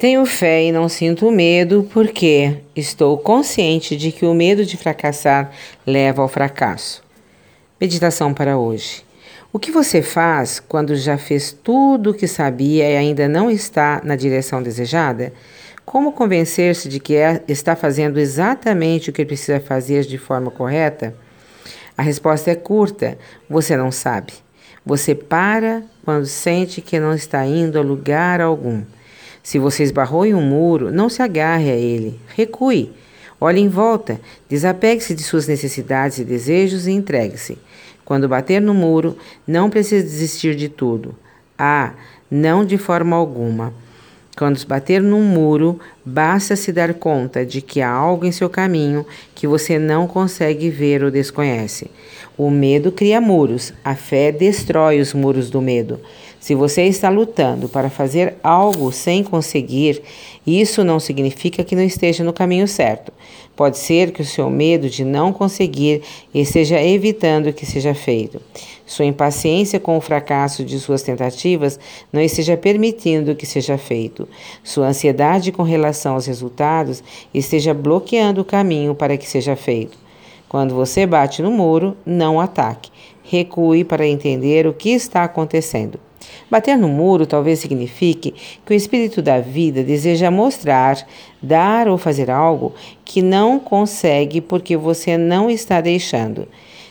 Tenho fé e não sinto medo porque estou consciente de que o medo de fracassar leva ao fracasso. Meditação para hoje. O que você faz quando já fez tudo o que sabia e ainda não está na direção desejada? Como convencer-se de que é, está fazendo exatamente o que precisa fazer de forma correta? A resposta é curta: você não sabe. Você para quando sente que não está indo a lugar algum. Se você esbarrou em um muro, não se agarre a ele, recue. Olhe em volta, desapegue-se de suas necessidades e desejos e entregue-se. Quando bater no muro, não precisa desistir de tudo. Ah, não de forma alguma. Quando bater num muro, basta se dar conta de que há algo em seu caminho que você não consegue ver ou desconhece. O medo cria muros, a fé destrói os muros do medo. Se você está lutando para fazer algo sem conseguir, isso não significa que não esteja no caminho certo. Pode ser que o seu medo de não conseguir esteja evitando que seja feito. Sua impaciência com o fracasso de suas tentativas não esteja permitindo que seja feito. Sua ansiedade com relação aos resultados esteja bloqueando o caminho para que seja feito. Quando você bate no muro, não ataque. Recue para entender o que está acontecendo. Bater no muro talvez signifique que o espírito da vida deseja mostrar, dar ou fazer algo que não consegue porque você não está deixando.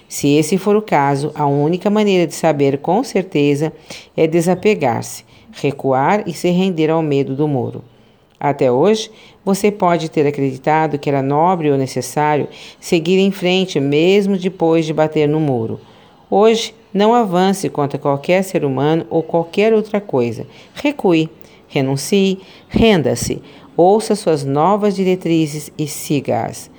Se esse for o caso, a única maneira de saber com certeza é desapegar-se, recuar e se render ao medo do muro. Até hoje, você pode ter acreditado que era nobre ou necessário seguir em frente mesmo depois de bater no muro. Hoje, não avance contra qualquer ser humano ou qualquer outra coisa. Recue, renuncie, renda-se, ouça suas novas diretrizes e siga-as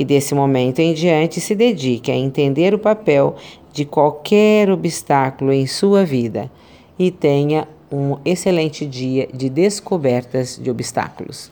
e desse momento em diante se dedique a entender o papel de qualquer obstáculo em sua vida e tenha um excelente dia de descobertas de obstáculos.